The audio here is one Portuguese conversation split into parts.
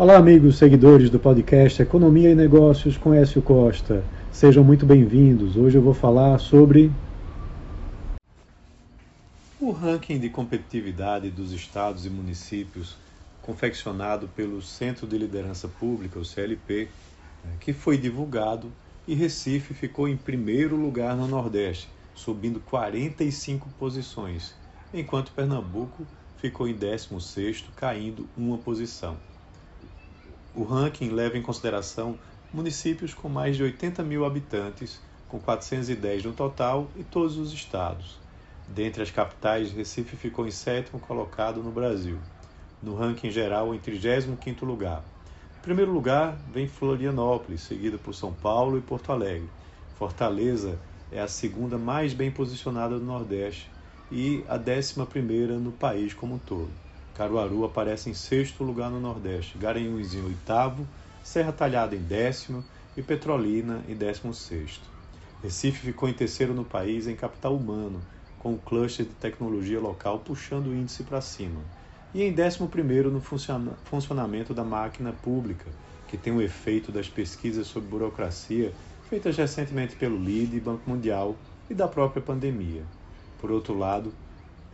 Olá, amigos seguidores do podcast Economia e Negócios com Écio Costa. Sejam muito bem-vindos. Hoje eu vou falar sobre o ranking de competitividade dos estados e municípios confeccionado pelo Centro de Liderança Pública, o CLP, né, que foi divulgado e Recife ficou em primeiro lugar no Nordeste, subindo 45 posições, enquanto Pernambuco ficou em 16º, caindo uma posição. O ranking leva em consideração municípios com mais de 80 mil habitantes, com 410 no total, e todos os estados. Dentre as capitais, Recife ficou em sétimo colocado no Brasil. No ranking geral, em 35º lugar. Em primeiro lugar vem Florianópolis, seguido por São Paulo e Porto Alegre. Fortaleza é a segunda mais bem posicionada do Nordeste e a décima primeira no país como um todo. Caruaru aparece em sexto lugar no Nordeste, Garanhuns em oitavo, Serra Talhada em décimo e Petrolina em décimo sexto. Recife ficou em terceiro no país em capital humano, com o cluster de tecnologia local puxando o índice para cima. E em décimo primeiro no funcionamento da máquina pública, que tem o efeito das pesquisas sobre burocracia feitas recentemente pelo LIDE, Banco Mundial e da própria pandemia. Por outro lado,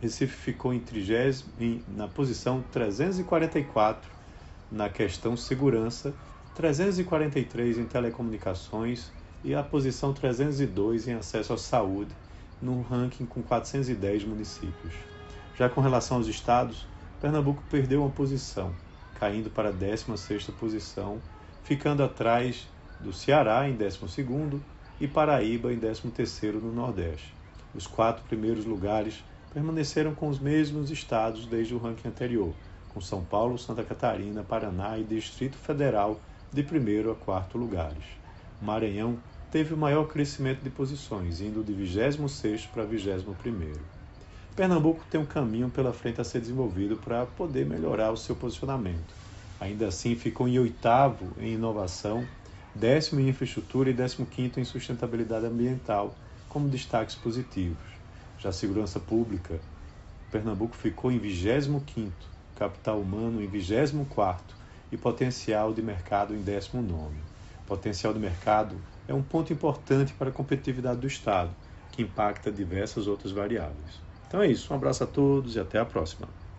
Recife ficou em 30, na posição 344 na questão segurança, 343 em telecomunicações e a posição 302 em acesso à saúde, no ranking com 410 municípios. Já com relação aos estados, Pernambuco perdeu uma posição, caindo para a 16ª posição, ficando atrás do Ceará em 12º e Paraíba em 13º no Nordeste. Os quatro primeiros lugares permaneceram com os mesmos estados desde o ranking anterior, com São Paulo, Santa Catarina, Paraná e Distrito Federal de primeiro a quarto lugares. O Maranhão teve o maior crescimento de posições, indo de 26 para 21. Pernambuco tem um caminho pela frente a ser desenvolvido para poder melhorar o seu posicionamento. Ainda assim, ficou em oitavo em inovação, décimo em infraestrutura e décimo quinto em sustentabilidade ambiental, como destaques positivos. Já a segurança pública, Pernambuco ficou em 25º, capital humano em 24º e potencial de mercado em 19º. Potencial de mercado é um ponto importante para a competitividade do Estado, que impacta diversas outras variáveis. Então é isso, um abraço a todos e até a próxima.